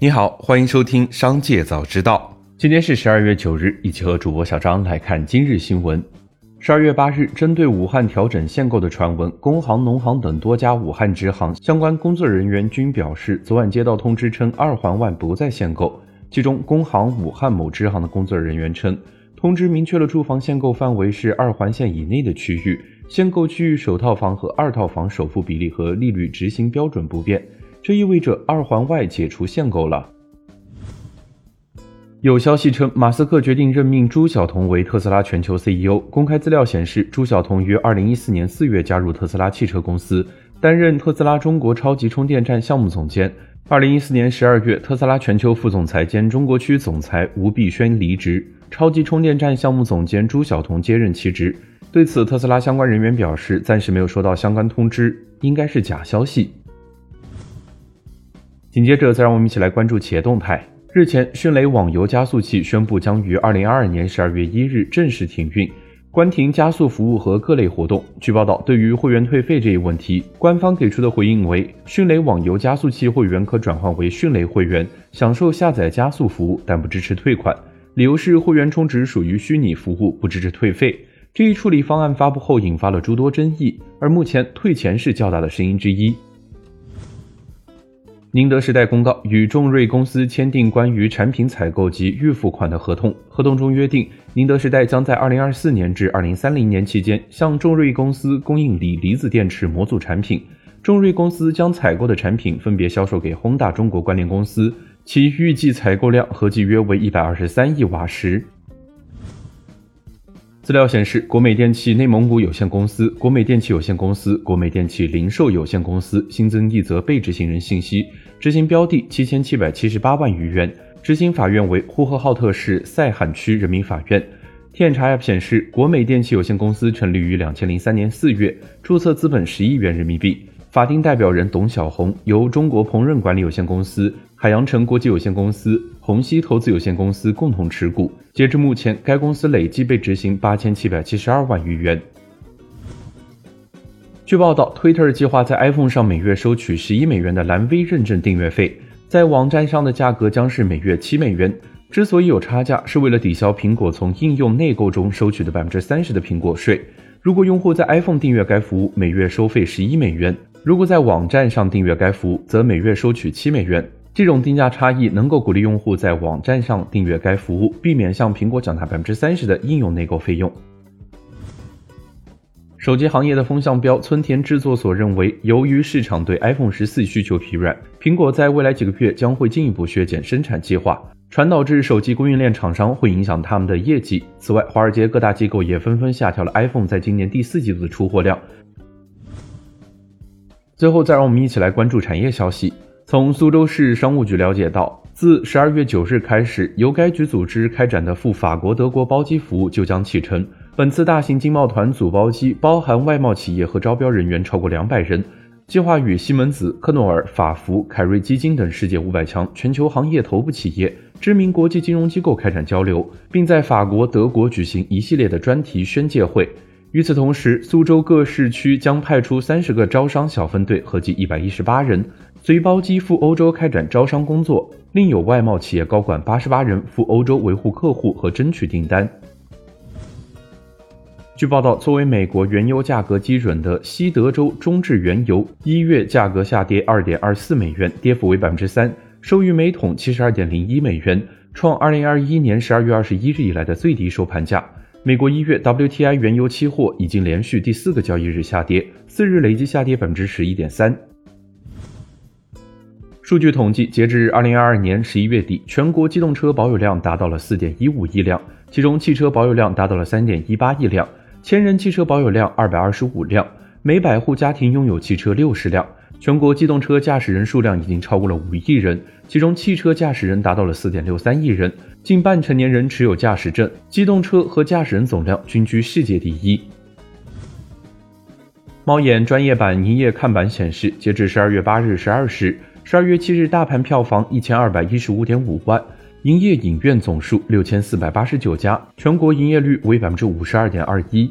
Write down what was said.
你好，欢迎收听《商界早知道》。今天是十二月九日，一起和主播小张来看今日新闻。十二月八日，针对武汉调整限购的传闻，工行、农行等多家武汉支行相关工作人员均表示，昨晚接到通知称二环外不再限购。其中，工行武汉某支行的工作人员称，通知明确了住房限购范围是二环线以内的区域，限购区域首套房和二套房首付比例和利率执行标准不变，这意味着二环外解除限购了。有消息称，马斯克决定任命朱晓彤为特斯拉全球 CEO。公开资料显示，朱晓彤于2014年4月加入特斯拉汽车公司，担任特斯拉中国超级充电站项目总监。2014年12月，特斯拉全球副总裁兼中国区总裁吴碧轩离职，超级充电站项目总监朱晓彤接任其职。对此，特斯拉相关人员表示，暂时没有收到相关通知，应该是假消息。紧接着，再让我们一起来关注企业动态。日前，迅雷网游加速器宣布将于二零二二年十二月一日正式停运，关停加速服务和各类活动。据报道，对于会员退费这一问题，官方给出的回应为：迅雷网游加速器会员可转换为迅雷会员，享受下载加速服务，但不支持退款。理由是会员充值属于虚拟服务，不支持退费。这一处理方案发布后，引发了诸多争议，而目前退钱是较大的声音之一。宁德时代公告与众瑞公司签订关于产品采购及预付款的合同。合同中约定，宁德时代将在2024年至2030年期间向众瑞公司供应锂离子电池模组产品。众瑞公司将采购的产品分别销售给轰大中国关联公司，其预计采购量合计约为123亿瓦时。资料显示，国美电器内蒙古有限公司、国美电器有限公司、国美电器零售有限公司新增一则被执行人信息，执行标的七千七百七十八万余元，执行法院为呼和浩特市赛罕区人民法院。天眼查 App 显示，国美电器有限公司成立于两千零三年四月，注册资本十亿元人民币。法定代表人董小红由中国鹏润管理有限公司、海洋城国际有限公司、虹吸投资有限公司共同持股。截至目前，该公司累计被执行八千七百七十二万余元。据报道，Twitter 计划在 iPhone 上每月收取十一美元的蓝 V 认证订阅费，在网站上的价格将是每月七美元。之所以有差价，是为了抵消苹果从应用内购中收取的百分之三十的苹果税。如果用户在 iPhone 订阅该服务，每月收费十一美元。如果在网站上订阅该服务，则每月收取七美元。这种定价差异能够鼓励用户在网站上订阅该服务，避免向苹果缴纳百分之三十的应用内购费用。手机行业的风向标村田制作所认为，由于市场对 iPhone 十四需求疲软，苹果在未来几个月将会进一步削减生产计划，传导至手机供应链厂商，会影响他们的业绩。此外，华尔街各大机构也纷纷下调了 iPhone 在今年第四季度的出货量。最后，再让我们一起来关注产业消息。从苏州市商务局了解到，自十二月九日开始，由该局组织开展的赴法国、德国包机服务就将启程。本次大型经贸团组包机包含外贸企业和招标人员超过两百人，计划与西门子、科诺尔、法孚、凯瑞基金等世界五百强全球行业头部企业、知名国际金融机构开展交流，并在法国、德国举行一系列的专题宣介会。与此同时，苏州各市区将派出三十个招商小分队，合计一百一十八人，随包机赴欧洲开展招商工作。另有外贸企业高管八十八人赴欧洲维护客户和争取订单。据报道，作为美国原油价格基准的西德州中质原油一月价格下跌二点二四美元，跌幅为百分之三，收于每桶七十二点零一美元，创二零二一年十二月二十一日以来的最低收盘价。美国一月 WTI 原油期货已经连续第四个交易日下跌，四日累计下跌百分之十一点三。数据统计，截至二零二二年十一月底，全国机动车保有量达到了四点一五亿辆，其中汽车保有量达到了三点一八亿辆，千人汽车保有量二百二十五辆，每百户家庭拥有汽车六十辆。全国机动车驾驶人数量已经超过了五亿人，其中汽车驾驶人达到了四点六三亿人，近半成年人持有驾驶证，机动车和驾驶人总量均居世界第一。猫眼专业版营业看板显示，截至十二月八日十二时，十二月七日大盘票房一千二百一十五点五万，营业影院总数六千四百八十九家，全国营业率为百分之五十二点二一。